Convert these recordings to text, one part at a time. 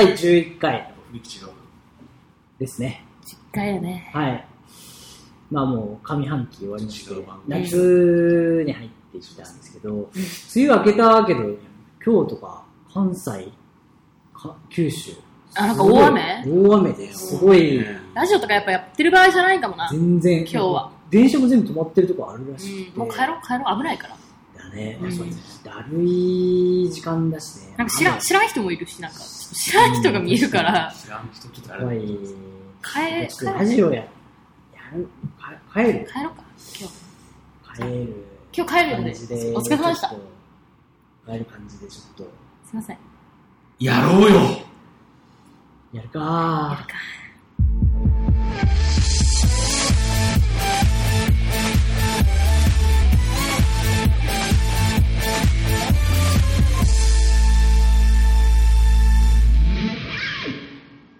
第11回。ですね。実家やね。はい。まあもう上半期終わりまして夏に入ってきたんですけど、梅雨明けたけど、今日とか関西、か九州、あなんか大雨？大雨ですごい、ラジオとかやっぱやってる場合じゃないかもな。全然、今日は。電車も全部止まってるとこあるらしくて、うん、もう帰ろう帰ろう危ないから。だね、うん。そうだるい時間だしね。なんか知らん知らん人もいるし、なんか知らん人が見えるから、知らん人ちょっとあ。れ。帰ラジオや、やる、か帰る、帰ろうか、今日。帰る。今日帰るんで、感じで、お疲れ様でした。帰る感じでちょっと、いません。やろうよ。やるかやるか。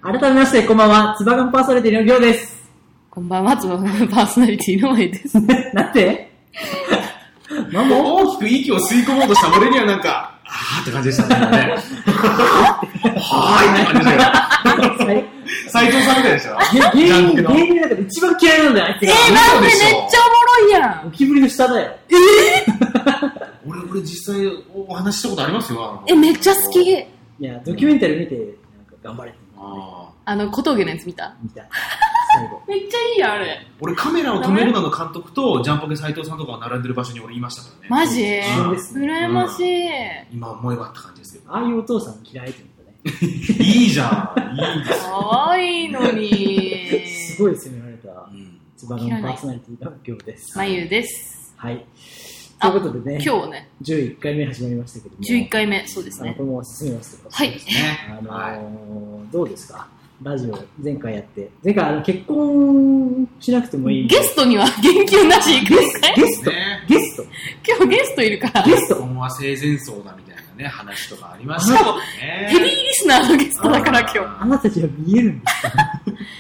改めまして、こんばんは。つばがんパーソナリティのりょうです。こんばんは、つばのパーソナリティの前です。なんでマモ？大きく息を吸い込もうとした俺にはなんか、あーって感じでしたね。今ね。はーいって感じでしたよ。斎藤さんみたいでした。芸人、ジャンプの芸人の中で一番嫌いなんだよ、あいつが。えー、なんでめっちゃおもろいやん。ゴキブリの下だよ。俺、俺実際お話ししたことありますよ。あのえ、めっちゃ好き。。いや、ドキュメンタリー見て、なんか頑張れってあーあの、小峠のやつ見た？見た。最後。めっちゃいいやん、あれ。俺カメラを止めるなの監督とジャンポケ斎藤さんとかが並んでる場所に俺いましたからね。マジ？そうですね羨ましい。今思えばって感じですよ。ああいうお父さん嫌いって言ったね。いいじゃん。いいですかわいいのに。すごい責められた、うんつばがんパーソナリティの今日です。まゆです。はい。ということでね、今日ね、11回目始まりましたけども、11回目、そうですねあのこ。のまま進めますけど、はい。ね。あのはいーどうですか？ラジオ前回やって。前回あの結婚しなくてもいい。ゲストには 言及なし、今回ゲストねゲスト今日ゲストいるから。ゲスト結婚は生前葬だみたいなね、話とかありまししたかもね。ヘビーリスナーのゲストだから今日。あなたたちは見えるんですか？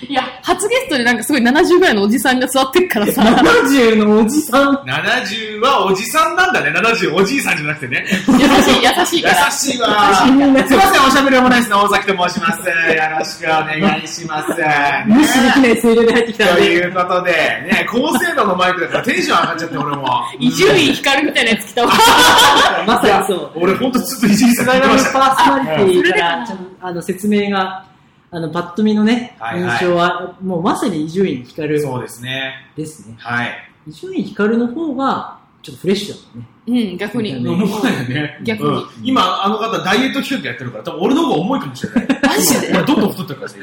いや、初ゲストでなんかすごい70ぐらいのおじさんが座ってるからさ。?70 のおじさん？70はおじさんなんだね。70おじいさんじゃなくてね。優しい、優しいから。優しいわ。すいません、おしゃべりおもないですの大崎と申します。よろしくお願いします。無視できない声量で入ってきたんとで。いうことで、ね、高精度のマイクだからテンション上がっちゃって、俺も。伊集院光みたいなやつ来たわ。まさにそう。俺ほんとずっといじりされてました。パーソナリティからあの説明が、あの、パッと見のね、はいはい印象は、もうまさに伊集院光そうですね。ですね。はい。伊集院光の方が、ちょっとフレッシュだもんね。うん、逆に。ね。逆にうん今、あの方、ダイエット企画やってるから、多分俺の方が重いかもしれない。マジで？俺、どんどん太ってるからさ、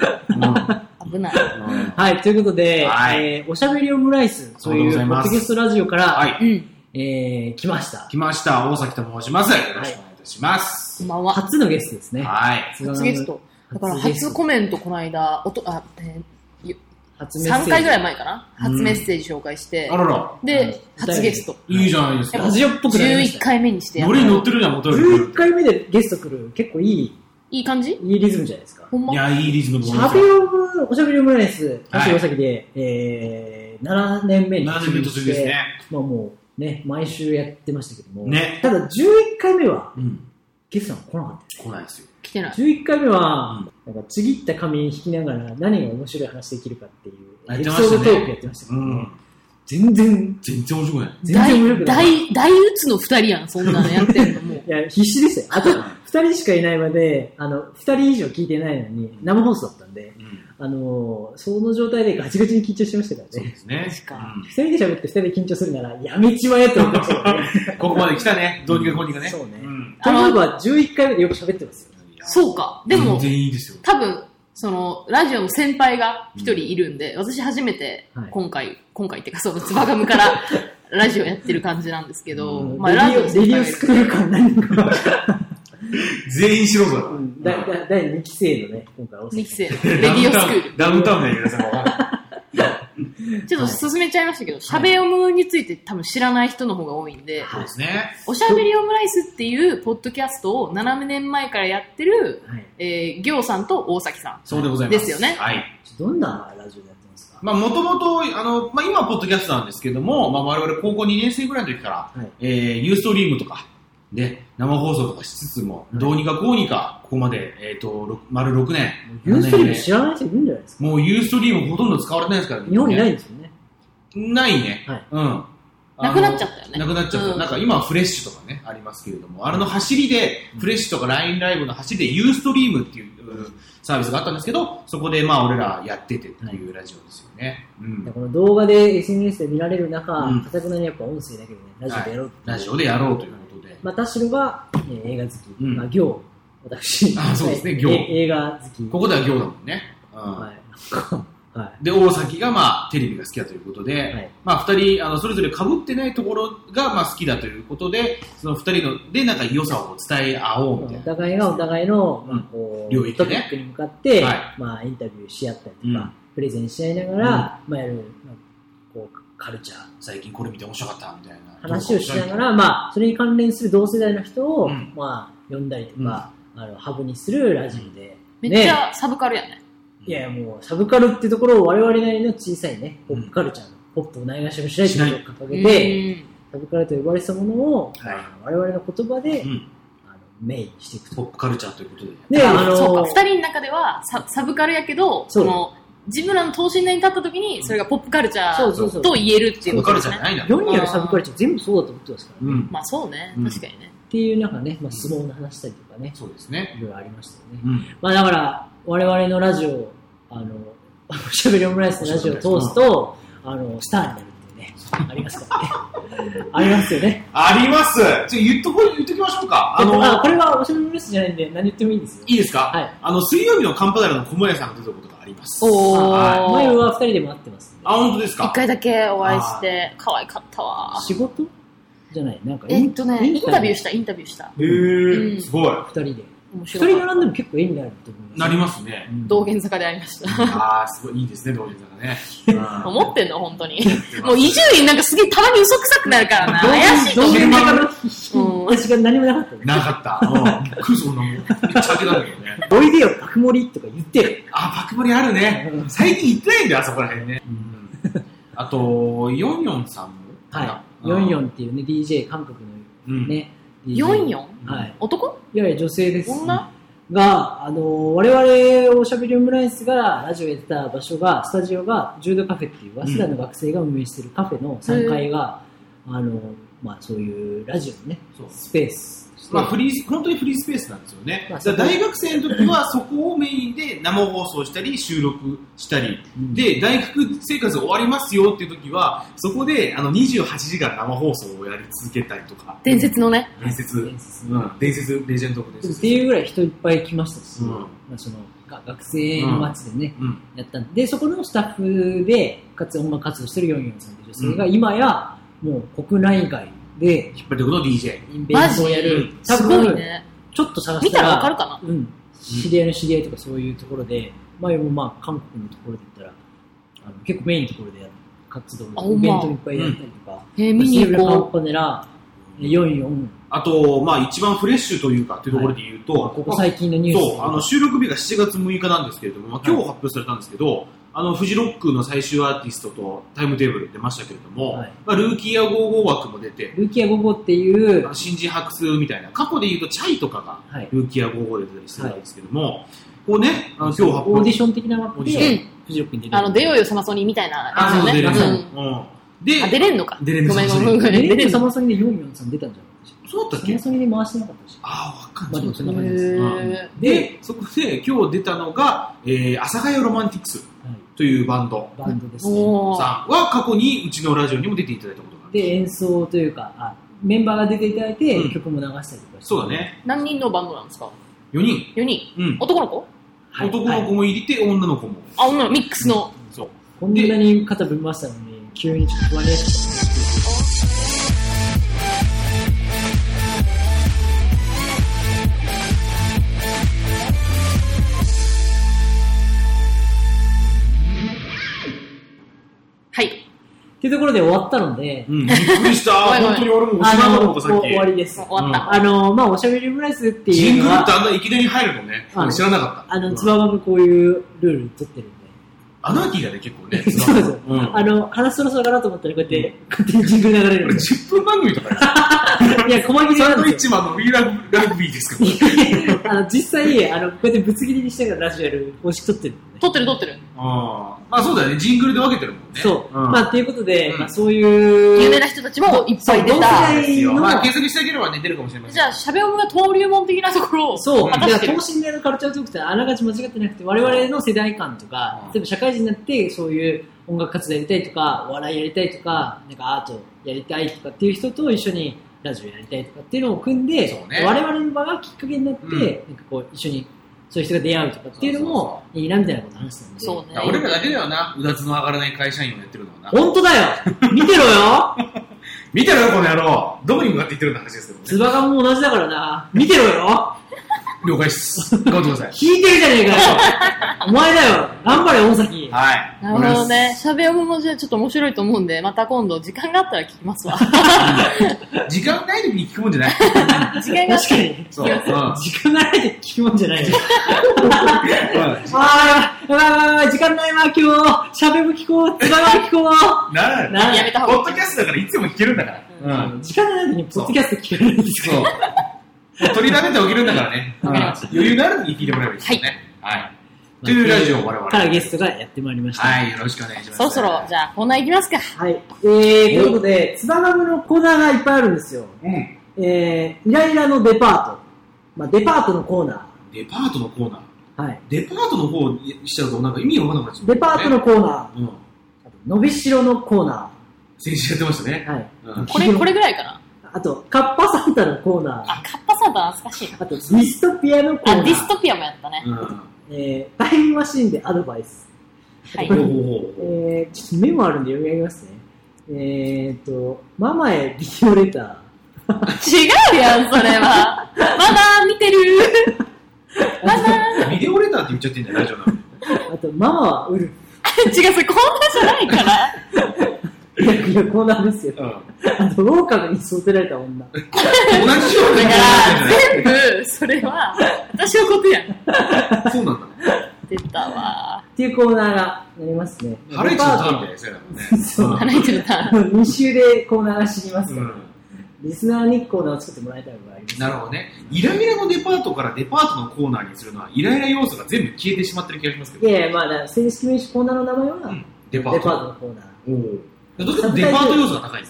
危ない。今うんはい、ということで、はいえーおしゃべりオムライスとそうでいう、ポッドキャストラジオから、はい。うん。えー来ました。来ました。大崎と申します。よろしくお願いいたします。こんばんは。初のゲストですね。はい。初ゲスト。だから初コメントこの間、おとあ、えー、初メッセージ3回ぐらい前かな？うん初メッセージ紹介してあ、らら。で、初ゲスト。いいじゃないですか。ラジオっぽくなりまし11た。回目にしてやっノリに乗ってるじゃん、元より。11回目でゲスト来る、結構いい、いい感じ？いいリズムじゃないですか。ほんま？いや、いいリズムしのゃべりおしゃべりオムライス、はい橋大崎で、えー、7年目に7年目突入ですね。まあもうね、毎週やってましたけども、ねただ11回目はうん。ゲストが来なかった。来ないですよ。来てない。11回目はうん、なんかちぎった紙引きながら何が面白い話できるかっていうエピソードトークやってましたけどねうん。全然、全然面白くない。全然面白くない。大、大打つの二人やん、そんなのやってんのもう。いや、必死でしたよ。あと、二人しかいないまで、あの、二人以上聞いてないのに、生放送だったんで、うん。あのーその状態でガチガチに緊張してましたからね。そうですね。確かうん二人で喋って二人で緊張するなら、やめちまえと思ってましたね。ここまで来たね。どうにかこうにかね。そうねうことは、11回目でよく喋ってますよ。そうか。でも全、然いいですよ。多分、その、ラジオの先輩が一人いるんで、私初めてはい今回、今回っていうか、その、つばガムから ラジオやってる感じなんですけど、うんまあ、レディオ、ラジオのレディオ先輩がいるスクール感何か。全員素人だかうんだだ第2期生のね、今回大2阪期生、ら。レディオスクール。ダウンタウン。ちょっと進めちゃいましたけど、しゃべオムについて多分知らない人の方が多いんで、そうですね。おしゃべりオムライスっていうポッドキャストを7年前からやってる、はい。えー、ギョウさんと大崎さそうでございます。ですよねはい。どんなラジオでやってますか？まあ、もともと、あの、まあ、今はポッドキャストなんですけども、まあ、我々高校2年生ぐらいの時から、はい。えー、ユーストリームとか、で、生放送とかしつつも、はいどうにかこうにか、ここまで、えっ、と、ろ丸6年。ユーストリーム知らない人いるんじゃないですかもうユーストリームほとんど使われてないですからね。日本にないんですよね。ないね。はいうん。なくなっちゃったよねなくなっちゃった。うんなんか今はフレッシュとかね、ありますけれども、あれの走りで、フレッシュとか LINE ライブの走りでユーストリームっていううんサービスがあったんですけど、そこでまあ俺らやっててっていうラジオですよね。うんこの動画で SNS で見られる中、うんかたくなにやっぱ音声だけでね、ラジオでやろうっていうラジオでやろうということで。まあ、田代が、えー映画好き、うん。まあ、行、私、あそうですね。はい。行。え映画好き。ここでは行だもんね。うん。はい。はい。で、大崎がまあテレビが好きだということで、はい。まあ二人、あの、それぞれ被ってないところがまあ好きだということで、その二人のでなんか良さを伝え合おうみたいな。お互いがお互いの、まあ、こう、領域でね。トピックに向かって、はい。まあ、インタビューし合ったりとか、うん。プレゼンし合いながら、まあ、やる、カルチャー、最近これ見て面白かったみたいな。話をしながら、まあ、それに関連する同世代の人を、うん。まあ、呼んだりとか、あの、ハブにするラジオで、めっちね。ゃサブカルやね。いやいやもう、サブカルってところを我々なりの小さいね、ポップカルチャーの、ポップをないがしろにしないとい。うことを掲げて、うん。サブカルと呼ばれてたものを、はい。我々の言葉で、うん。あのメインにしていくと。ポップカルチャーということで。で、あのそうか、二人の中ではササブカルやけど、その、自分らの等身大に立った時に、それがポップカルチャーと言えるっていうポップカルチことですね。ャーじゃないんだ世にあるサブカルチャー全部そうだと思ってますからね。うん。まあそうねうん、確かにね。っていうなんかね、まあ、相撲の話したりとかね、そうですね。いろいろありましたよね。うん。まあだから、我々のラジオ、あの、おしゃべりオムライスのラジオを通すと、あの、スターになるっていうね、ありますからね。ありますよね。ありますじゃあ言っとこ、言っときましょうか。あの、あこれはおしゃべりオムライスじゃないんで、何言ってもいいんですよ。いいですか？はい。あの、水曜日のカンパダラの小森屋さんが出たことがあります。おはい前ー。は二人でも会ってますあ、本当です一か回だけお会いして、可愛かったわ。仕事？じゃない、なんかえっとね、インタビュー？しした、インタビューした。へー、うんすごい。二人で。面二白かった。人並んでも結構絵になると思います。なりますね。うん道玄坂で会いました。あー、すごいいいですね、道玄坂ね。う ん思ってんの本当に。もう伊集院なんかすげえたまに嘘くさくなるからな。怪しいと道。玄坂のうん私が何もなかったね。なかった。うん。びっくりそんなもん。めっちゃ開けたんだけどね。おいでよ、爆盛りとか言ってよ。あ、バクバリあるねうん。最近行ってないんだよ、あそこら辺ね。あと、ヨンヨンさんも。はい。44っていうね、DJ、韓国うん。のね、ヨンヨンはい。男？いやいや、女性です。女？が、あの、我々おしゃべりオムライスがラジオやってた場所が、スタジオが、ジュードカフェっていう、早稲田の学生が運営してるカフェの3階が、あの、まあそういうラジオのね、スペースまあ、フリー、本当にフリースペースなんですよね。まあ大学生の時はそこをメインで生放送したり収録したり、うん。で、大学生活終わりますよっていう時は、そこであの28時間生放送をやり続けたりとか、伝説のね。伝説、伝説うん、伝説、レジェンド。っていうぐらい人いっぱい来ましたし、うん。まあ、そのが学生の街でね、うん。やったんで、そこのスタッフで、かつ音楽活動してるヨンヨンさんという女性が、今や、もう国内外で、引っ張っていくの DJ。インベントをやる。マジ、多すごい分、ね。ちょっと探したら、かるかな？うん。知り合いの知り合いとかそういうところで、前もまあ、韓国のところで言ったら、あの結構メインのところでやる活動イベントいっぱいやったりとか、えー、見に行こパネラ、44、あと、まあ一番フレッシュというかっていうところで言うと、ここ最近のニュース。そう、あの収録日が7月6日なんですけれども、まあ、今日発表されたんですけど、あのフジロックの最終アーティストとタイムテーブル出ましたけれども、はいまあ、ルーキーや55枠も出て、ルーキアゴゴっていうあの、新人白数みたいな、過去で言うとチャイとかがはい、ルーキーや55で出たりしてたんですけども、こうね、あの今日発表オーディション的な枠で、フジロックに出う。てあの、出ようよサマソニーみたいなあ、そう、やつよね。出れる。うんうん。で、あ、出れんのか。出れんのごめんごめんそうごめん。出れんのサマソニで44さん出たんじゃなかったでしょそうだったっけ？サマソニで回してなかったでしょああ、わかんまあでもそんなへ感じです。ーで、そこで今日出たのが、えー、阿佐ヶ谷ロマンティクスはい。というバンドバンドですね。さんは過去にうちのラジオにも出ていただいたことがある。で、演奏というか、あメンバーが出ていただいて、うん曲も流したりとかして。そうだ。ね。何人のバンドなんですか？4人。?4 人。うん。男の子？はい、男の子も入れて、女の子も。あ、女のミックスの。そう。こんなに肩ぶん回したのに、急にちょっと不安になっちゃった。っていうところで終わったので、うん。びっくりした。本当に俺もおしまいだと思もうった、さっき終。わりです。終わった。あの、まあ、おしゃべりオムライスってジングルってあんないきなり入るのね。あ知らなかった。あの、うんつばばもこういうルール取ってるんで、アナーキーだね、結構ね。そう。あの、話そろそろかなと思ったら、こうやって、勝手にジングル流れるこれんです。10分番組とか いや、細切りサンドイッ。チマンのフリーラグラグビーですかあの、実際、あの、こうやってぶつ切りにしながらラジオやる方式取ってるんでね。撮ってる撮ってる。ああ。まあそうだよね、ジングルで分けてるもんね。そう。んまあ、っていうことで、うんまあ、そういう。有名な人たちもいっぱい出そうた。同世代のまあ検索してあげればね、出るかもしれません。じゃあ、しゃべおむが登竜門的なところをそう。だから、等。身大のカルチャートークってあながち間違ってなくて、我々の世代間とかうん、例えば社会人になって、そういう音楽活動やりたいとか、お笑いやりたいとか、なんかアートやりたいとかっていう人と一緒にラジオやりたいとかっていうのを組んで、そうね我々の場がきっかけになって、うんなんかこう、一緒にそういう人が出会うとかっていうのもいいなみたいなこと話したんで。そうね俺らだけだよな、うだつの上がらない会社員をやってるのはな。本当だよ見てろよ 見てろよ、この野郎どこに向かって言ってるんだ話ですけどね。つばがも同じだからな。見てろよ了解です。頑張ってください。聞いてるじゃねえかよ お前だよ頑張れ、大崎はい。なるほどね。しゃべおむもじゃあちょっと面白いと思うんで、また今度時間があったら聞きますわ。時間ない時に聞くもんじゃない。時間に。うん時間がないって聞くもんじゃないあー、やばいやばいやばい時間ないわ、今日。喋る聞こう、つばが聞こう。ならなやめたポ方がいい。ッドキャストだからいつでも聞けるんだから。うん。時間がない時にポッドキャスト聞けないんです取りだめて起きるんだからね。余裕のある時に聞いてもらえばいいですよね。はい。というラジオを我々。からゲストがやってまいりました。はい、よろしくお願いします。そろそろ、じゃあコーナー行きますか。はい。えー、ということで、つばガムのコーナーがいっぱいあるんですよ。うん。えー、イライラのデパート。まあ、デパートのコーナデパートのコーナー。ー。はい。デパートの方にしちゃうとなんか意味わかんなくなっちゃう、デパートのコーナー。あうん。と、伸びしろのコーナ先週やってましたねー。。はい。うん。これ、これぐらいかな。あと、カッパサンタのコーナー。あ、カッパサンタ懐かしいな。あと、ディストピアのコーナあ、ー。ディストピアもやったね。うん。えー、タイムマシンでアドバイス。はいえー、ちょっとメモあるんで読み上げますね。えーと、ママへビデオレター。違うやん、それは。ママ、見てるママビデオレターって言っちゃってんじゃん、ラジオなのに。あと、ママはウル 違う、それコーナーじゃないから。フ。いや、いや、コーナーですよ。うん。あと、狼に育てられた女。同じようなだから、全部、それは、私のことやん。そうなんだ。出たわ。っていうコーナーがありますね。ハライチのターンみたいなやつやだもんね。そう腹いてるな。2週でコーナーが知りますから、うん。リスナーにコーナーを作ってもらいたいのがあります。なるほどね。イライラのデパートからデパートのコーナーにするのは、イライラ要素が全部消えてしまってる気がしますけど。いやいや、まあ、正式名称コーナーの名前は、うんデデパーパート。トのコーナー。どっちかというとデパート要素が高い。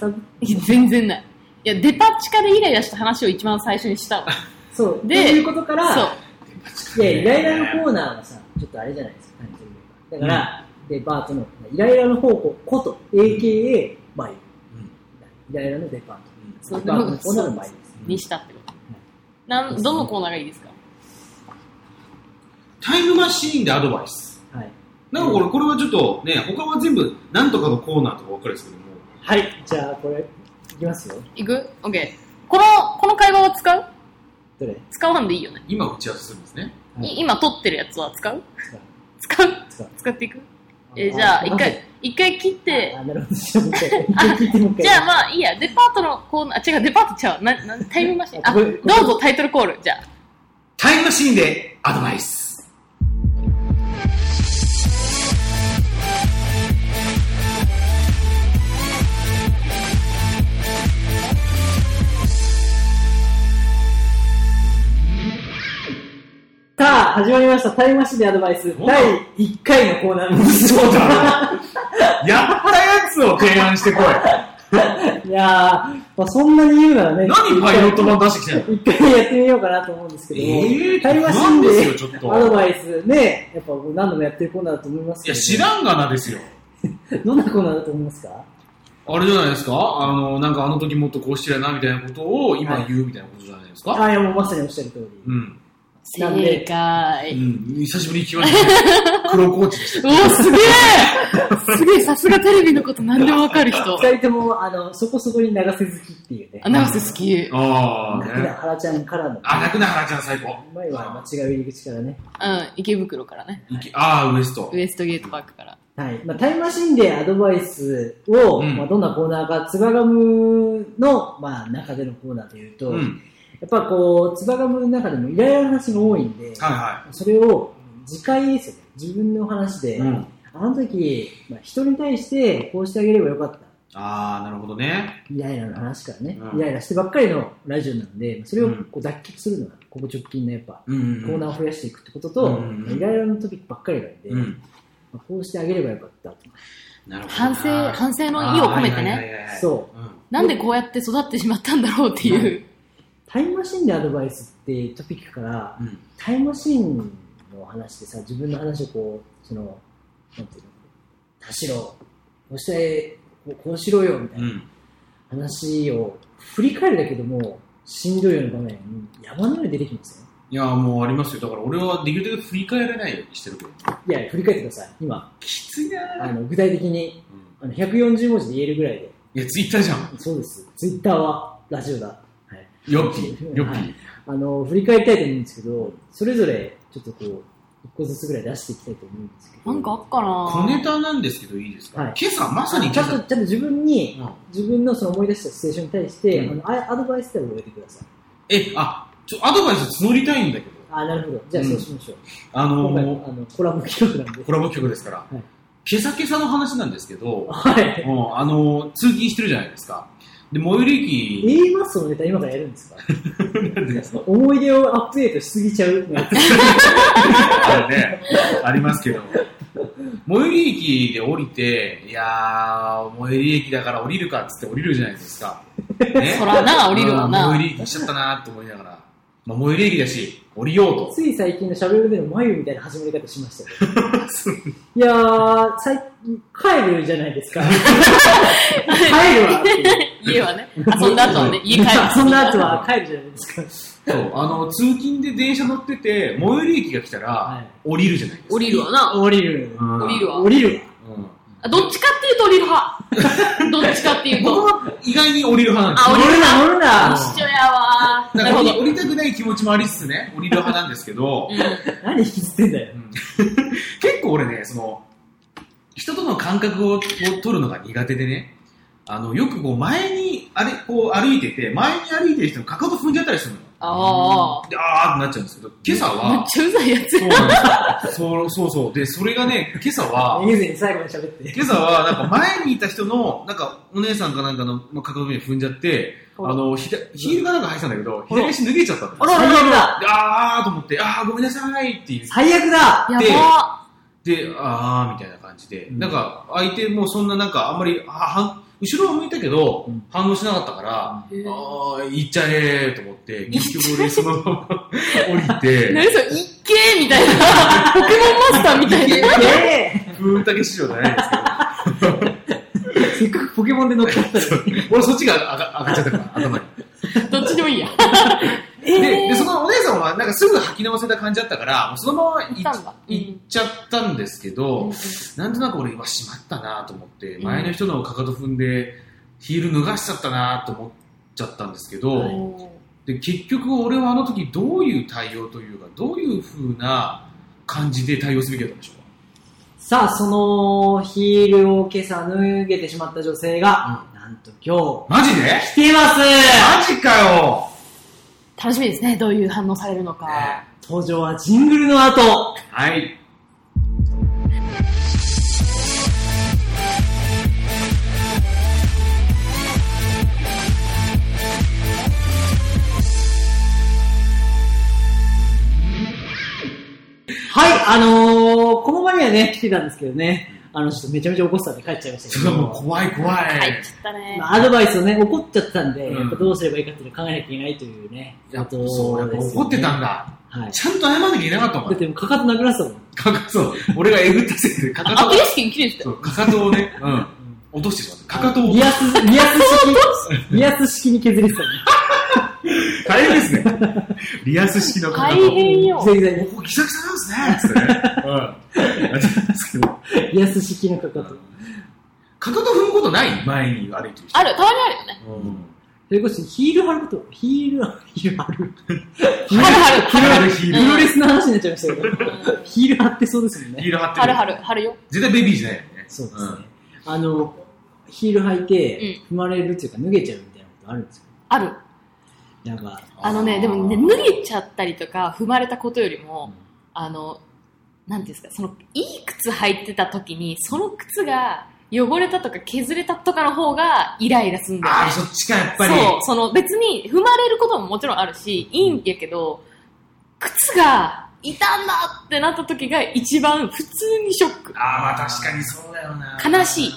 全然ない。いや、デパ地下でイライラした話を一番最初にしたわ。そう。でということから、そう。いや、イライラのコーナーはさ、ちょっとあれじゃないですか、何というか。だから、デパートの、イライラの方向こと、AKA、マイイライラのデパート。そうデパートのコーナーのマイです。にしたってこと。なん、どのコーナーがいいですか？タイムマシーンでアドバイス。はい。なんかこれ、これはちょっとね、他は全部、なんとかのコーナーとかばっかりですけども。はい、じゃあ、これ、いきますよ。いく？オッケー。この、この会話は使う？どれ？使わんでいいよね。今打ち合わせするんですね。はいい今撮ってるやつは使う？使使う？う使う使っていく？えーじゃあ、一回、一回切って、あ、なるほど。じゃあ、まあいいや、デパートのコーナー、違う、デパートちゃう。な、な、タイムマシン。あ、どうぞタイトルコール、じゃあ。タイムマシーンでアドバイス。始まりました。タイムマシンでアドバイス、お第1回のコーナーです。そうだやったやつを提案してこい。いやー、まあ、そんなに言うならね、何パイロット版出してきたの一回やってみようかなと思うんですけども、えータイムマシンですよでちょっとアドバイスね、やっぱ何度もやってるコーナーだと思いますいや、けど、知らんがなですよ。どんなコーナーだと思いますか？あれじゃないですか？あの、なんかあの時もっとこうしてやなみたいなことを今言うみたいなことじゃないですか、あ、いや、もうまさにおっしゃる通り。うん。なんで？正解。うん。久しぶりに聞きましたね。黒コーチでした。おー、すげえすげえ、さすがテレビのこと何でもわかる人。二人とも、あの、そこそこに長瀬好きっていうね。あ、長瀬好き。ああ、泣くな、ね。原ちゃんからの。あ、泣くな、原ちゃん最高。前は間違い入り口からね。うん、池袋からね。ああ、ウエストウ。エストゲートパークから。はい。まあ、タイムマシンでアドバイスを、うんまあ、どんなコーナーか、ツバガムの、まあ、中でのコーナーというと、うん。やっぱこう、ツバガムの中でもイライラの話が多いんで、はいはそれを次回ですよね。自分の話で、い。うん。あの時、まあ、人に対してこうしてあげればよかった。ああ、なるほどね。イライラの話からね、うんイライラしてばっかりのラジオなんで、それをうんこう脱却するのが、ここ直近のやっぱ、うんコーナーを増やしていくってことと、うんまあイライラのトピックばっかりなんで、うん。まあ、こうしてあげればよかったと。なるほどな。反省反省の意を込めてねあーはいはいはいはいそう。うん。なんでこうやって育ってしまったんだろうっていう。タイムマシンでアドバイスってトピックから、うんタイムマシンの話でさ、自分の話をこう、その、なんていうの、走ろう、こうして、こうこうしろよみたいうなん話を振り返るだけでも、しんどいような場面、山のように出てきますよ。いや、もうありますよ。だから俺はできるだけ振り返らないようにしてるけど。いや、振り返ってください。今、きついなあの具体的にうんあの140文字で言えるぐらいで。いや、ツイッターじゃん。そうです。ツイッターはラジオだ。はい。よっぴー、よっぴはーい。あの、振り返りたいと思うんですけど、それぞれちょっとこう、一個ずつぐらい出していきたいと思うんですけど。なんかあっかな小ネタなんですけどいいですか、はい今朝、まさに今朝。ちゃんと、ちゃんと自分に、うん自分のその思い出したシチュエーションに対して、うんあのあアドバイスで覚えてください。え、あ、ちょ、アドバイス募りたいんだけど。あ、なるほど。じゃあそうしましょう。あの今回ーあのコラボ企画なんで。コラボ企画ですから、い今朝今朝の話なんですけど、はい。もうあのー通勤してるじゃないですか。で、最寄り駅、A マッソのネタ今からやるんですか？思い出をアップデートしすぎちゃう。あるね、ありますけど、最寄り駅で降りて、いやー、最寄り駅だから降りるかっつって降りるじゃないですか。ね？そらな、降りるわうんな。最寄り駅しちゃったなと思いながら、まあ、最寄り駅だし、降りようと。つい最近のしゃべるでの眉みたいな始まり方しましたよ。いやー、最帰るじゃないですか。帰るわっていう。家はね。遊んだ後はね、家帰る。そんな後は帰るじゃないですか。そう、あの、通勤で電車乗ってて、最寄り駅が来たら、はい降りるじゃないですか。降りるわな。降りる。うん降りるわ降りるわ。どっちかっていうと降りる派。どっちかっていうと。僕は意外に降りる派なんあ降りる乗るな、乗るな。一緒やわー。ですよ。なるほど。降りたくない気持ちもありつつね、降りる派なんですけど、うん何引きずってんだよ。結構俺ね、その、人との感覚をを取るのが苦手でね、あの、よくこう前に、あれ、こう歩いてて、前に歩いてる人のかかと踏んじゃったりするのよ。ああ。で、あーってなっちゃうんですけど、今朝めっは、ちゃうざいやつそうなんですよ。そうそう。で、それがね、今朝は、めげずに最後まで喋って。今朝は、なんか前にいた人の、なんかお姉さんかなんかの、まあ、かかとに踏んじゃって、あの、ひだヒールがなんか入ってたんだけど、左足脱げちゃったんだよ。あら最悪だであーと思って、あーごめんなさいって言って、最悪だ。やでば。で、あーみたいな感じで、うん。なんか相手もそんななんかあんまり、はは後ろを向いたけど、うん反応しなかったから、あー行っちゃえーと思って、結局俺そのまま降りて、何それ、いっけーみたいな。ポケモンマスターみたいな。えふーんたけ師匠じゃないですけど、ー せっかくポケモンで乗っかったのに。俺そっちが上が上がっちゃったから、頭に。どっちでもいいや。で、で、そのお姉さんはなんかすぐ吐き直せた感じだったから、もうそのまま行行っっちゃったんですけど、うんなんとなく俺はしまったなと思って、うん。前の人のかかと踏んで、ヒール脱がしちゃったなと思っちゃったんですけど、おで結局俺はあの時どういう対応というか、どういう風な感じで対応すべきだったんでしょうか？さあ、そのヒールを今朝脱げてしまった女性が、なんと今マジで？日、来てます。マジかよ、ー楽しみですね、どういう反応されるのか。ね登場はジングルの後。はい。はい、あのー、この場にはね、来てたんですけどね、あの、ちょっとめちゃめちゃ怒ってたんで帰っちゃいましたけど怖い怖い。入っちゃったね。まあアドバイスをね、怒っちゃったんで、うんやっぱどうすればいいかっていうのを考えなきゃいけないというね、やっとそう、やっぱ怒ってたんだ。はい。ちゃんと謝らなきゃいけなかったもんだっ。てかかと殴らせたもん。かかそう、俺がえぐったせいで、かかとあ、アキレス腱切れてたよ。そう、かかとをね、うん、落としてしまった。かかとをリアス、リアス式、リアス式に削りてたね。大変ですね。リアス式のかかと。大変よ。全然ここ、ギザギザなんですね。つってね。うん。リアス式のかかと。かかと踏むことない前に歩いてる人。ある、たまにあるよね。うん。それこそヒール貼ること、ヒール、ヒール貼る。あるある。ヒール、ヒープル。ロレスの話になっちゃいましたけど、うんヒール貼ってそうですもんね。ヒール貼って貼る貼る、貼るよ。絶対ベビーじゃないよね。そうですね。あの、ヒール履いて、踏まれるっていうか脱げちゃうみたいなことあるんですよ。ある。なんか、あのね、でもね、脱げちゃったりとか、踏まれたことよりも、あの、なんていうんですか、その、いい靴履いてた時に、その靴が汚れたとか削れたとかの方がイライラするんだよねああ、。そっちか、やっぱり。そう、その別に踏まれることももちろんあるし、いいんやけど、靴が傷んだってなった時が一番普通にショック。ああ、まあ確かにそうだよな。悲しい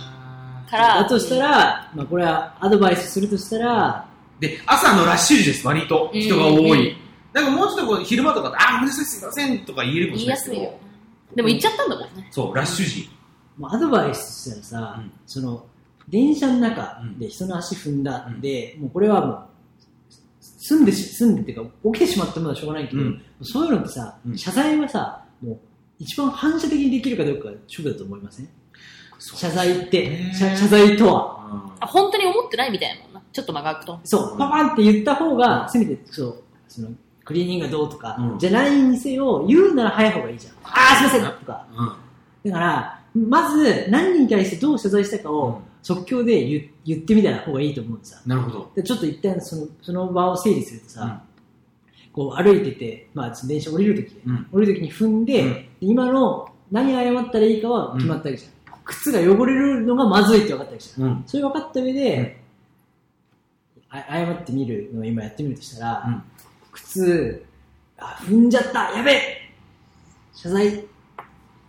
から、だとしたら、まあこれはアドバイスするとしたら、で、朝のラッシュ時です、割と。人が多うんい。なんかもうちょっとこう昼間とかって、あー、ごめんなさい、すいませんとか言えるかも言しれないですけどいやすいよ。。でも行っちゃったんだもんね。そう、ラッシュ時。まあアドバイスしたらさ、うんその、電車の中で人の足踏んだんで、もうこれはもう、住んでし、住んでっていうか、起きてしまったものはしょうがないけど、うんそういうのってさ、うん謝罪はさ、もう、一番反射的にできるかどうかが勝負だと思いません？謝罪ってね、謝謝罪とは。あ本当に思ってないみたいなもんな。ちょっと間が空くと。そう、パパンって言った方が、せめて、そう、その、クリーニングがどうとか、うんじゃないにせよ、言うなら早い方がいいじゃん。ああ、すいませんとか。うん。だから、まず、何人に対してどう謝罪したかを、即興で言言ってみた方がいいと思うんさ。なるほど。でちょっと一旦その、その場を整理するとさ、こう歩いてて、まあ、電車降りるときで、うん降りるときに踏んで、うん今の何謝ったらいいかは決まったわけじゃん。靴が汚れるのがまずいって分かったわけじゃん。うん。それ分かった上で、あ謝ってみるのを今やってみるとしたら、うん靴、あ、踏んじゃったやべえ謝罪、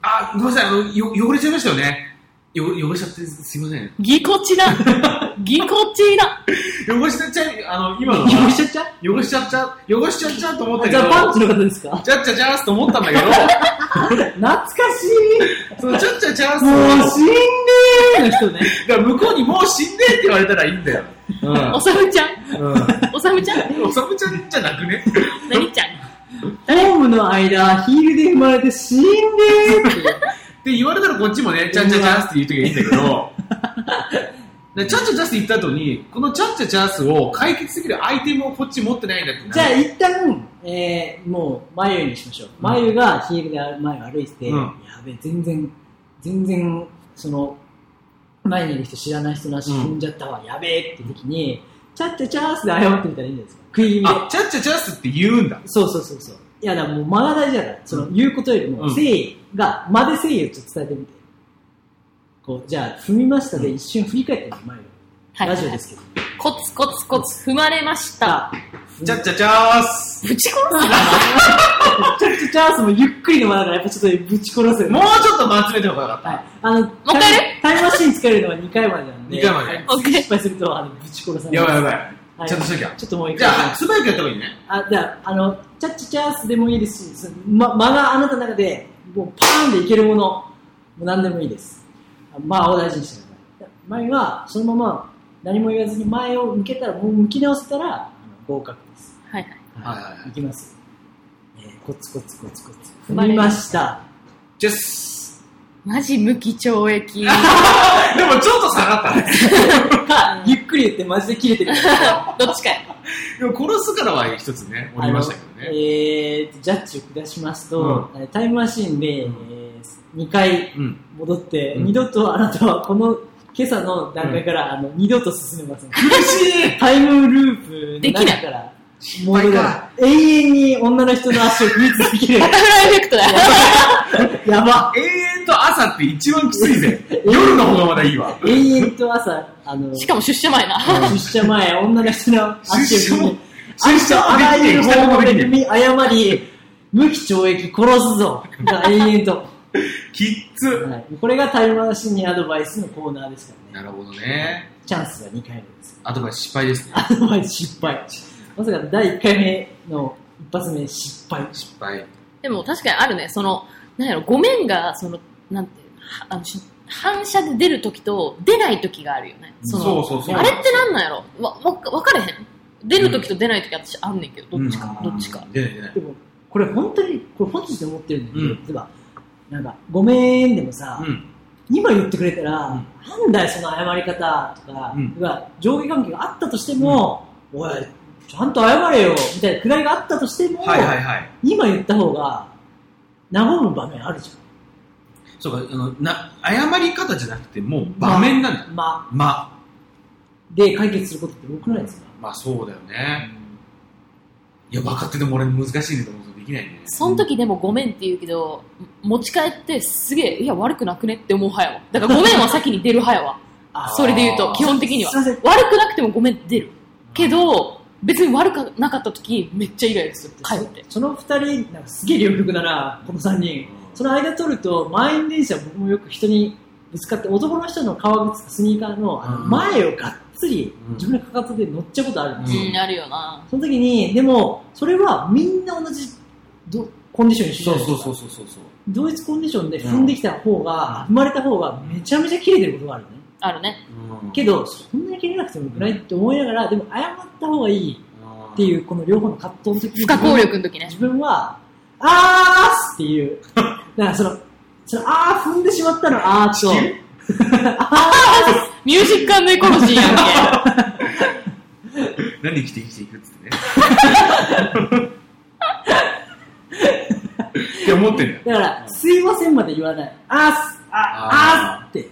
あ、ごめんなさい、あの、よ汚れちゃいましたよね。よ汚れちゃってすいません。ぎこちな。ぎこちな。汚しちゃっちゃう、あの、今の汚しちゃっちゃう？汚しちゃっちゃう、汚しちゃっちゃうと思ったあけど、じゃあパンチの方ですか？ちゃっちゃチャンスと思ったんだけど、懐かしいそのちゃっちゃチャンスもうを、死んでーの人ね。だから向こうにもう死んでって言われたらいいんだよ。うん。おさむちゃん？うん。おさむちゃん？おさむちゃんじゃなくね？何ちゃんホームの間、ヒールで踏まれて死んでーって。って言われたらこっちもね、ちゃんちゃチャンスって言うときゃいいんだけど、でちゃんちゃチャンスって言った後に、このちゃんちゃチャンスを解決できるアイテムをこっち持ってないんだってなじゃあ一旦、えー、もう、眉にしましょう。眉がヒールで前を歩いてて、うんやべえ、全然、全然、その、前にいる人知らない人の足踏んじゃったわ、やべえって時に、チャッチャチャースで謝ってみたらいいんじゃないですか？食い気味で。あ、ちゃっちゃチャンスって言うんだ。そうそうそうそう。いや、だもう間が大事だから、その、言うことよりも、うん誠意が、間で誠意をちょっと伝えてみて。こう、じゃあ、踏みましたで一瞬振り返ってみて、前を。はいラジオですけど。コツコツコツ踏まれました。さちゃっちゃチャンスぶち殺すな。チャッチャチャースもゆっくりの間だから、やっぱちょっとぶち殺すもうちょっと間詰めた方がよかった。はい。あの、う一回タイムマシン使えるのは2回までなんで。二回まで失敗すると、あの、ぶち殺されますやばいやばい。はいちゃんとしなきゃ。ちょっともう一じ回。ゃあ、素早くやった方がいいね。あ、じゃあ、あの、チャッチチャースでもいいですし、そのま、間があなたの中で、もうパーンでいけるもの、もう何でもいいです。あ間を大事にしてください。前は、そのまま何も言わずに前を向けたら、もう向き直せたら、合格です。はいはい。はいはいはいいきます。えーコツコツコツコツ。踏みました。ジェス。マジ無期懲役。でもちょっと下がったね。か、ゆっくり言ってマジで切れてる。どっちかや。でも殺すからは一つね、おりましたけどね。えー、ジャッジを下しますと、えータイムマシンで、うんえ2回うん。戻って、うん二度とあなたはこの今朝の段階から、あの二度と進めません。苦しいタイムループの中から戻る敗か。永遠に女の人の足を踏み続ける。バタフライエフェクトだ。やば。永遠と朝って一番きついぜ。夜の方がまだいいわ。永遠と朝、あの、しかも出社前な。出社前、女の人の足を踏み、出社もあらゆる方法もで踏み謝り、無期懲役殺すぞ。が永遠と。きっつ。はい、これがタイムマシンにアドバイスのコーナーですからね。なるほどね。チャンスは2回目です。アドバイス失敗ですね。アドバイス失敗。まさか第1回目の一発目失敗。失敗。でも確かにあるね。その、なんやろ、ごめんが、その、なんてあの、し反射で出るときと出ないときがあるよね。そのそうそうそう。あれってなんなんやろ？わ、わ、分かれへん？出るときと出ないとき私あんねんけど、どっちか、うんどっちか。出ない出ない。でも、これ本当に、これ本当に思ってるんだけど、うん例えば、なんか、ごめんでもさ、うん。今言ってくれたら、うんなんだよその謝り方とか、うんが上下関係があったとしても、おい、ちゃんと謝れよ、みたいなくらいがあったとしても、はいはいはい。今言った方が、和む場面あるじそうか、あの、な、謝り方じゃなくて、もう場面なんだゃ。ん。まあ、まで解決することって多くないですか、あ、まあそうだよね。いや、分かってても俺難しいねと思う。できないね。その時でもごめんって言うけど、持ち帰ってすげえ、いや悪くなくねって思う派やわ。だからごめんは先に出る派やわ。あそれで言うと、基本的には。悪くなくてもごめんって出る。けど、別に悪くなかった時、めっちゃイライラする。帰って。その二人、なんかすげえ両極だな、この三人。その間取ると、満員電車僕もよく人にぶつかって、男の人の革靴、スニーカーの前をがっつりうん自分のかかとで乗っちゃうことあるんですよ。うん、あるよな。その時に、でも、それはみんな同じどコンディションにしそうてそうそうそうそうそう。同一コンディションで踏んできた方が、踏まれた方がめちゃめちゃ切れてることがあるね。あるね。うんけど、そんなに切れなくてもよくないって思いながら、でも謝った方がいいっていう、この両方の葛藤の時に不可抗力の時ね。自分は、あーすっていう、だからその、そのあー踏んでしまったのあーと、ミュージックエコロジーやん 何生きて生きていくっつってね。って思ってんだから、すいませんまで言わない。あーす、ああーって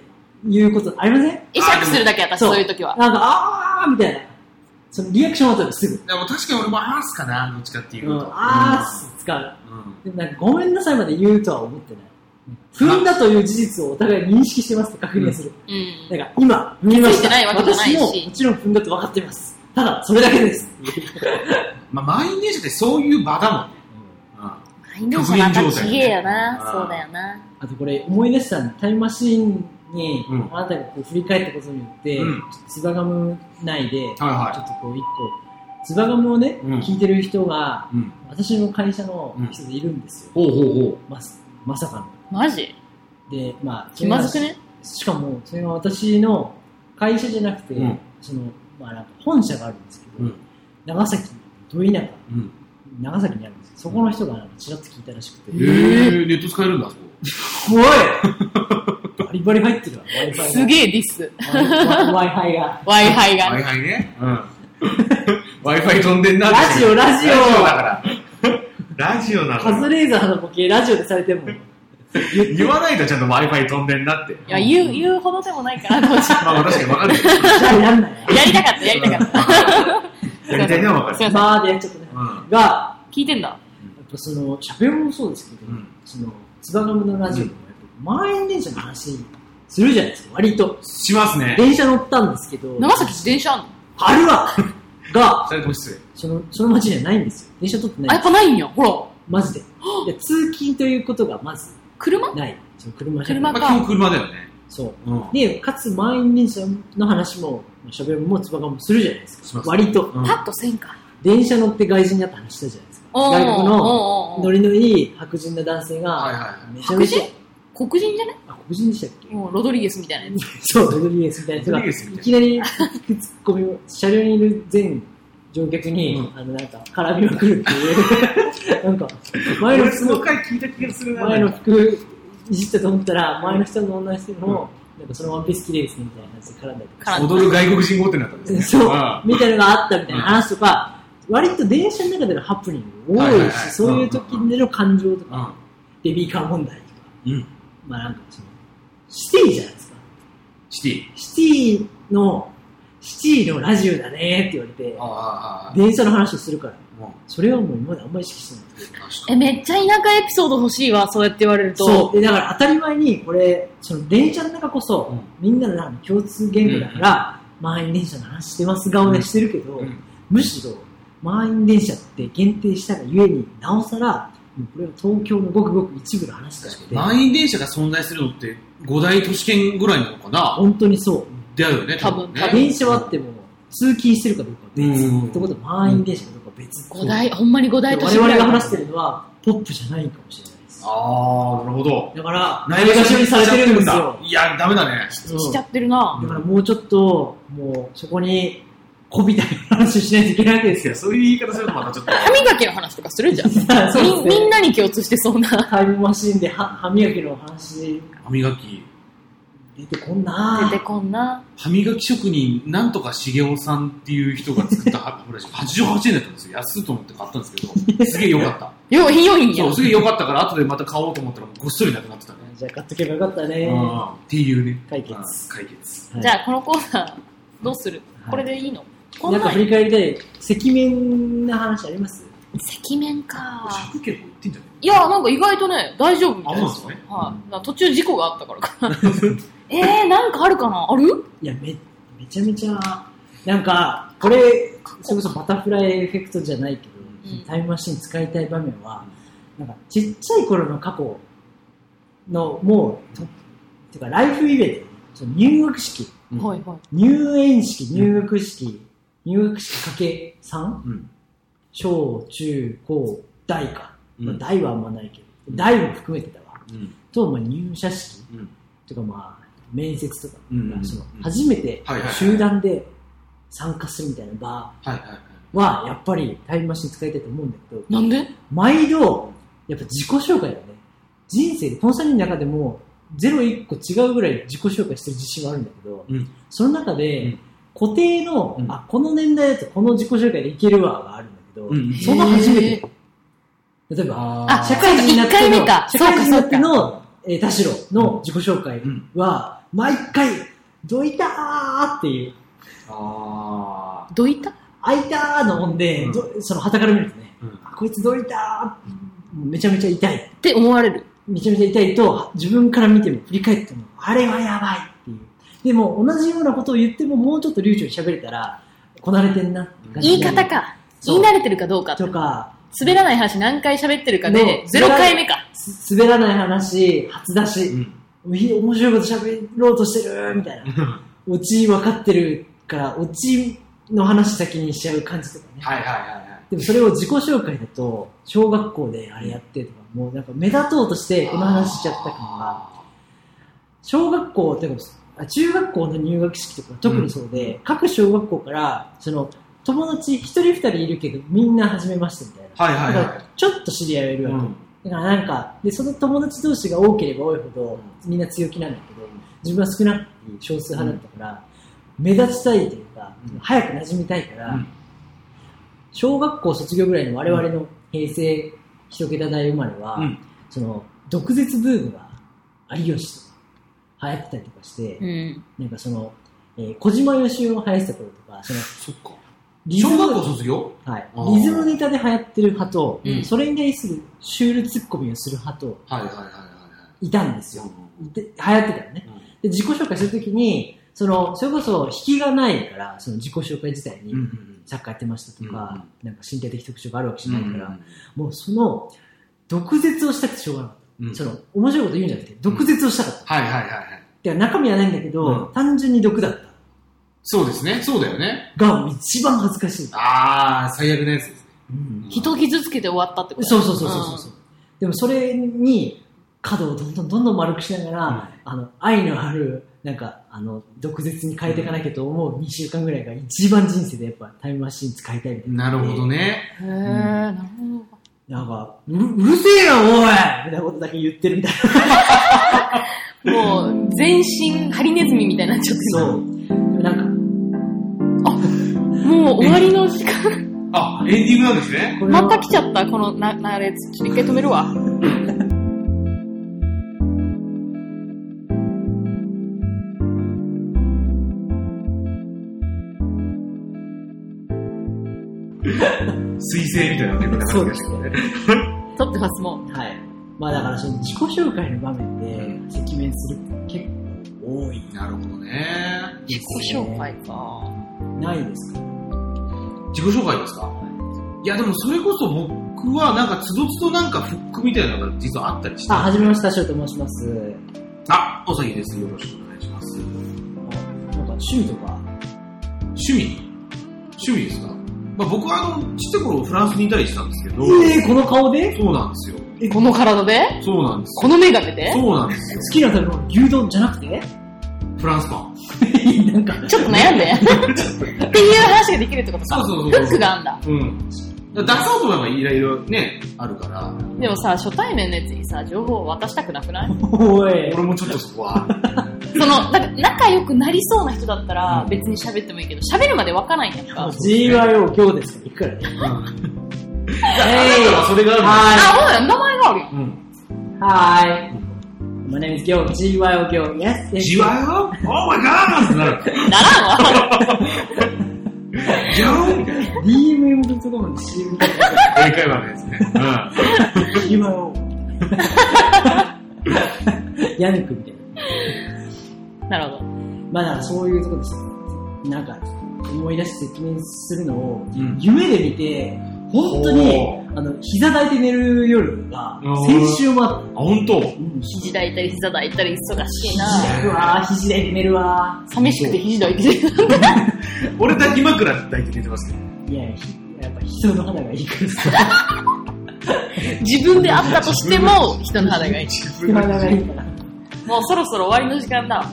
いうことありません？け。会釈するだけ、私、そうそういう時は。なんか、あーみたいな。そのリアクションを取るすぐ。でも確かに俺もアースかな、どっちかっていううんと。あーす使う。うん。でなんかごめんなさいまで言うとは思ってない。踏んだという事実をお互い認識してますって確認する。うん。なんか今、踏みました。ないわけじゃないし私ももちろん踏んだと分かってます。ただ、それだけです。まあ、満員電車ってそういう場だもんね。満員電車なんかちげえような。んそうだよな。あとこれ思い出したタイムマシーンにうんあなたがこう振り返ったことによって、うんツバガム内で、はいちょはっとこう一個、ツバガムをね、うん聞いてる人が。私の会社の人でいるんですよ。ほうほうほままさかの。マジ？で、まあ、気まずくね？しかも、それが私の会社じゃなくて、うんその、まあなんか本社があるんですけど、うん長崎、ど田舎、うん。長崎にある。そこの人がなんかちらっと聞いたらしくて、えー、ネット使えるんだ、そこ。おい バリバリ入ってるわ、Wi-Fi が。すげえディス。Wi-Fi が。Wi-Fi がね。Wi-Fi ね。うん。Wi-Fi 飛んでんなラジオラジオラジオだから。ラジオだから。カズレーザーのボケ、ラジオでされても、言わないとちゃんと Wi-Fi 飛んでんなって。いや、言う、言うほどでもないかな、当時。まあまあ確かにわかるやんない。やりたかった、やりたかった。やりたいのはわかる。ままあでちゃったね。うん。が、聞いてんだ。やっぱその、喋りもそうですけど、うんその、ツバガムのラジオでもやっぱ満員電車の話するじゃないですか、割と。しますね。電車乗ったんですけど、長崎電車あんの？あるわ が、それと失礼。その、その街にはないんですよ。電車取ってあ、ないやっぱないんや。ほら。マジで。で通勤ということがまず車？ない。その車じゃない。車まあ基本車だよね。そう。うん。で、かつ満員電車の話も、喋るもツバガムもするじゃないですか。割と。うんパッとせんか。電車乗って外人になった話したじゃないですか。外国のノリのいい白人の男性はいが、はめちゃめちゃ白、黒人じゃねあ、黒人でしたっけ？もうロドリゲスみたいなやつ。そう、ロドリゲスみたいな人が、いな。いきなり突っ込みを、車両にいる全乗客に、うん。あの、なんか、絡みまくるっていう、なんか、前の俺その服、回聞いた気がするな。前の服いじったと思ったら、前の人の女の人も、なんかそのワンピース綺麗ですねみたいなやつで絡んだりとか。踊る外国人語ってなったんですね。そう。あ、みたいなのがあったみたいな話とか、割と電車の中でのハプニング多いし、はいはいはいそういう時での感情とか、あベビーカー問題とか、うん。まあなんかその、シティじゃないですか。シティ。シティの、シティのラジオだねって言われて。電車の話をするから、もそれはもう今まであんまり意識してないえ、めっちゃ田舎エピソード欲しいわ、そうやって言われると。そう。で、だから当たり前に、これ、その電車の中こそ、みんなの中の共通言語だから、満員電車の話してます顔でしてるけど、うんむしろ、満員電車って限定したがゆえになおさら、もうこれは東京のごくごく一部の話であって、満員電車が存在するのって5大都市圏ぐらいなのかな？本当にそう。だよね、多分ね。電車はあっても、通勤してるかどうかは別。うんってことは満員電車かどうかは別。五大、ほんまに五大で都市我々が話してるのは、ポップじゃないかもしれないです。ああ、なるほど。だから、ないがしろにされてるんですよ。いや、ダメだね。うんしちゃってるなだからもうちょっと、もうそこに、こびたい話をしないといけないわけですよ。そういう言い方するとまたちょっと。歯磨きの話とかするじゃん。そうですねみみんなに共通してそうな。タイムマシンで歯歯磨きの話歯磨き。出てこんな出てこんな。歯磨き職人、なんとか茂雄さんっていう人が作った歯ブラシ、88円だったんですよ。安いと思って買ったんですけど、すげえ良かった。よ、ひよいんやそう、。すげえ良かったから、後でまた買おうと思ったら、ごっそりなくなってたね。じゃあ買っとけばよかったね。うんっていうね。解決うん解決。はいじゃあ、このコーナー、どうする？はいこれでいいの？なんかなん振り返りたい、赤面な話あります？赤面か。尺結構いってんじゃないいや、なんか意外とね、大丈夫みたいです。あそうなんですね。は途中事故があったからかな。えー、なんかあるかな？ある？いや、め、めちゃめちゃ、なんか、これ、それこそバタフライエフェクトじゃないけど、うん。タイムマシン使いたい場面は、なんか、ちっちゃい頃の過去の、もう、とてか、ライフイベント、その入学式、うんはいはい。入園式、入学式、入学式かけ 3? うん。小、中、高、大か。うんまあ、大はあんまないけど、大も含めてたわ。うん。と、まあ、入社式うん。とか、まあ、面接とか、うんうんそのうん初めて集団で参加するみたいな場はやっぱりタイムマシン使いたいと思うんだけど、なんで？毎度、やっぱ自己紹介だね。人生で、この3人の中でも、ゼロ1個違うぐらい自己紹介してる自信はあるんだけど、うん。その中で、うん固定の、うんあ、この年代だとこの自己紹介でいけるわがあるんだけど、うんその初めへて。例えば、あ社会人になっての、社会人になっての、えー田代の自己紹介うんは、毎回、どいたーっていう、あどいた？あいたーの音で、うんどその旗から見るとね、ー。うん。あこいつどいたーめちゃめちゃ痛い。って思われる？めちゃめちゃ痛いと、自分から見ても振り返っても、あれはやばい。でも、同じようなことを言っても、もうちょっと流暢に喋れたら、こなれてんな言い方か。言い慣れてるかどうかとか、滑らない話何回喋ってるかで、のゼロ回目か。す滑らない話、初出し、うん。面白いこと喋ろうとしてるみたいな。オチ分かってるから、オチの話先にしちゃう感じとかね。はいはいはいはい。でもそれを自己紹介だと、小学校であれやってとか、もうなんか目立とうとしてこの話しちゃった感が、小学校って中学校の入学式とか特にそうで、各小学校から、その、友達一人二人いるけど、みんな初めましてみたいな。はいはいはいちょっと知り合いがいるわけ。うん。だからなんか、で、その友達同士が多ければ多いほど、みんな強気なんだけど、自分は少なくて少数派だったから、目立ちたいというか、うん早く馴染みたいから、うん小学校卒業ぐらいの我々の平成一桁台生まれは、うん。その、毒舌ブームが有吉とか流行ってたりとかして、うん。なんかその、えー小島よしおが流行ってた頃とか、その、そっか。小学校卒業？はいリズムネタで流行ってる派と、うんそれに対するシュールツッコミをする派と、はいはいはいはいいたんですよ。はい。で流行ってたよね。で、自己紹介するときに、その、それこそ引きがないから、その自己紹介自体にうん、うんサッカーやってましたとか、うなんか身体的特徴があるわけじうん。ゃないから、もうその、毒舌をしたくてしょうがなかった。うんその、面白いこと言うんじゃなくて、毒舌をしたかった。はいはいはいはい。で中身はないんだけど、うん単純に毒だった。そうですね。そうだよね。が一番恥ずかしい。あー、最悪なやつですね。うん人傷つけて終わったってこと？そうそうそうそうそう。でもそれに角をどんどんどんどん丸くしながら、うんあの愛のあるなんかあの毒舌に変えていかなきゃと思う2週間ぐらいが一番人生でやっぱタイムマシン使いたいみたいな。なるほど。ね。うん。へー、なるほど。なんか、うるうるせえな、おいみたいなことだけ言ってるみたいな。もう、全身ハリネズミみたいになっちゃってる。そう。なんか、もう終わりの時間。あ、エンディングなんですね。また来ちゃった、このな、なれ、ちょっと一回止めるわ。水星みたいなね、そうですね。撮ってますもん。はい。まあだからその自己紹介の場面で赤面するって結構多い。なるほどね。自己紹介か。ないですか？自己紹介ですか？いや、でもそれこそ僕はなんかつどつどなんかフックみたいなのが実はあったりして。あ、はじめまして、田代と申します。あ、おさぎです。よろしくお願いします。あなんか趣味とか、趣味？趣味ですか？まあ僕はあの、ちっちゃい頃フランスにいたりしたんですけど、えー、この顔で？そうなんですよ。この体で？そうなんですこのメガネで？よ。そうなんですよ。好きな食べ物牛丼じゃなくて？フランスパン。なんか、ちょっと悩んで。っていう話ができるってことか。そうそうそうフックがあんだ。うん。出そうと思えばいろいろね、あるから、でもさ、初対面のやつにさ、情報を渡したくなくない？おい。俺もちょっとそこは、その、なんか仲良くなりそうな人だったらうん別に喋ってもいいけど、喋るまでわかんないんやんか。GYO 今日ですから、いくらね。えいそれがあるはあ、おい、名前があるやん。うん。い。はーい。My name is Gyo. GYO Gyo. Yes. よ ?Oh my god! ならんわ。ギャオみたいな。DMM.com で CM だっ英会話のやつね。た今を。ヤネクみたいな。なるほど。まあだからそういうとこですよ。なんか、思い出して説明するのを、うん夢で見て、本当にほ、あの、膝抱いて寝る夜が先週もあった。あ、本当うん、肘抱いたり膝抱いたり忙しいな肘抱くわ、肘抱いて寝るわ。寂しくて肘抱いてる。俺抱き枕抱いて寝てますけど。いや、ひやっぱ人の肌がいいからさ。自分であったとしても、人の肌がいい。人の肌がいいから。もうそろそろ終わりの時間だ。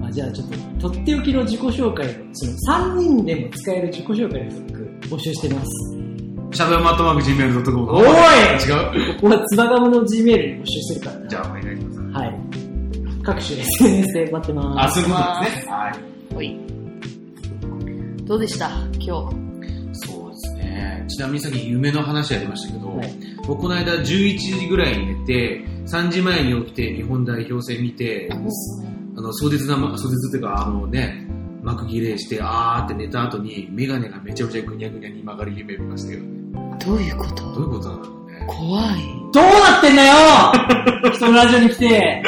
まあ、じゃあちょっと、とっておきの自己紹介を、その3人でも使える自己紹介のフック募集してます。シャドウマットマーク Gmail.com おい違う？ここはツバガムの G メールに募集してるからな。じゃあお願いします。はい。各種 SNS で待ってまあ、す。そういうことですね。はい。ほい。どうでした？今日。そうですね。ちなみにさっき夢の話ありましたけど、はい僕この間11時ぐらいに寝て、3時前に起きて日本代表戦見て、あの、壮絶な、壮絶っていうか、あのね、幕切れして、あーって寝た後に、メガネがめちゃめちゃぐにゃぐにゃに曲がる夢見ましたけどね。どういうこどとういうことなんだろうね。怖い。どうなってんだよ 人のラジオに来て、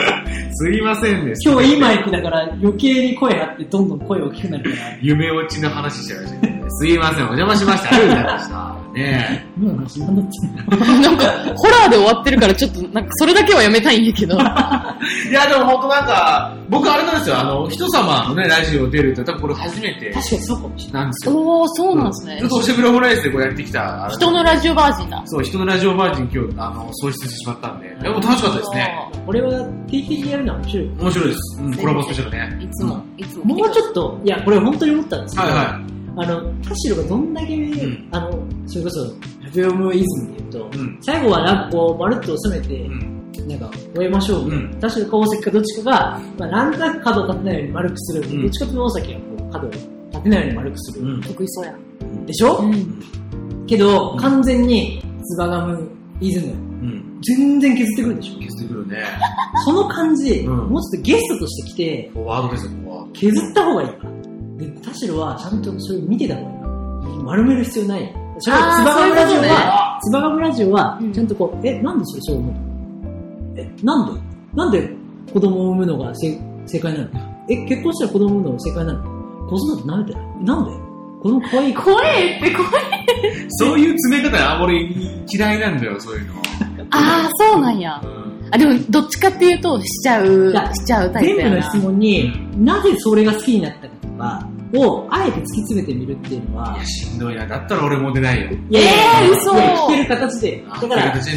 すいませんね。今日いいマイクだから余計に声張ってどんどん声大きくなるから。夢落ちの話しちゃいまし。すいません、お邪魔しました。ありがとうございました。ね今の話何だってんだなんか、ホラーで終わってるからちょっと、なんかそれだけはやめたいんやけど。え。いや、でも本当なんか、僕あれなんですよ、あの、人様のね、ラジオ出るって多分これ初めて確かにそうかもしれない。なんですよ。おー、そうなんですねずっ。とおしゃべりオムライスでこうやってきた。人のラジオバージンだ。そう、人のラジオバージン今日、あの、喪失してしまったんで。でも楽しかったですね。これは定期的にやるのは面白い。面白いです。うん、コラボスペシャルね。いつも、いつも。もうちょっと、いや、これ本当に思ったんですけど、はいはあの、田代がどんだけ、んあの、それこそ、ラジオムイズムで言うと、うん最後はなんかこう、まるっと収めて、うん。なんか、終えましょう。うん田代か大崎かどっちかが、まあ、なんとなく角を立てないように丸くする。うんどっちかと大崎はこう、角を立てないように丸くする。うん。得意そうや。でしょ、うん。けど、うん完全に、ツバガムイズム、うん。全然削ってくるでしょ？消してくるね。その感じ、うんもうちょっとゲストとして来て、フォワードですよ、フォワード。削った方がいいから。で、田代はちゃんとそれを見てた方がいい。丸める必要ない。それはあーツバガムラジオは、ツバガムラジオはうん、ちゃんとこう、え、なんでそれそう思うの？え、なんで？なんで子供を産むのがせ正解なの？え、結婚したら子供を産むのが正解なの？子育て舐めてない？なんで？子供可愛い。怖えって怖い。そういう詰め方、あ、俺嫌いなんだよ、そういうの。あー、そうなんやう。ん。あ、でも、どっちかっていうと、しちゃうしちゃうタイプ。全部の質問に、なぜそれが好きになったかとかを、あえて突き詰めてみるっていうのは、いや、しんどいな。だったら俺も出ないよ。いやいやえー嘘聞ける形で。だから、ね。二人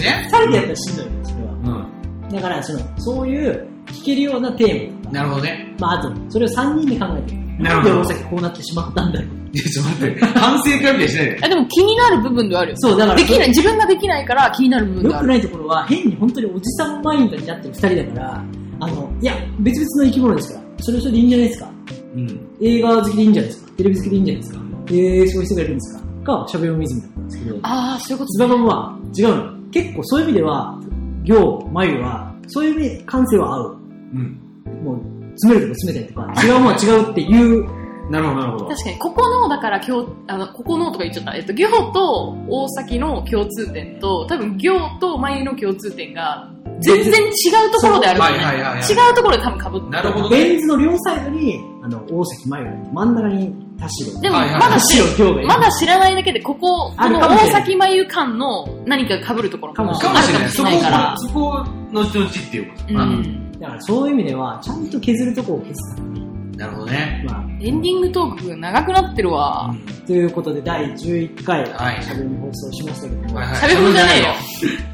でやったらしんどいよ、それは。うん。だから、その、そういう、聞けるようなテーマとか、なるほどね。まあ、あと、それを3人で考えてる。なるほどんで大崎こうなってしまったんだよ。いや、ちょっと待って。反省会みたいにしないで。あでも気になる部分ではあるよ。そう、だから、できない、自分ができないから気になる部分ではある。良くないところは、変に本当におじさんマインドになってる二人だから、あの、いや、別々の生き物ですから、それはそれでいいんじゃないですか。うん。映画好きでいいんじゃないですか？テレビ好きでいいんじゃないですか？えー、そういう人がいるんですか？か、喋りを水みたいなんですけど、あー、そういうことズババムは違うの。結構そういう意味では、行、眉は、そういう意味で感性は合う。うん。もう、詰めるとこ詰めたりとか、違うものは違うっていう、なるほど、なるほど。確かに、ここの、だから今日、あの、ここのとか言っちゃった。えっと、行と大崎の共通点と、多分行と眉の共通点が、全然違うところであるんだよね。はいはいはいはい違うところで多分被ってなるほどね。ベン図の両サイドに、あの、大崎眉がいて、真ん中に田代。でも、はいはいまだ知。まだ知らないだけで、ここ、この大崎眉間の何か被るところもかもしれない。かもしれないから。、そこ、後々っていうことう。ん。だからそういう意味では、ちゃんと削るとこを削った。なるほどね。まあ、エンディングトーク長くなってるわ。ということで、第11回、はいしゃべり放送しましたけども、はいはい喋るんじゃねえよ。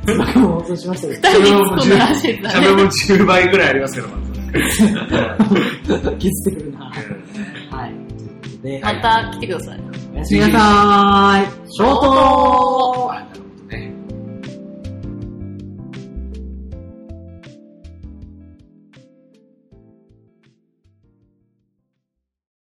ズバカも放送しましたけど、二人で突っ込んだ話だしゃべもね。10倍ぐらいありますけど、まず。削ってくるな。はい。ということで、また来てください。おやすみなさーい。ショートー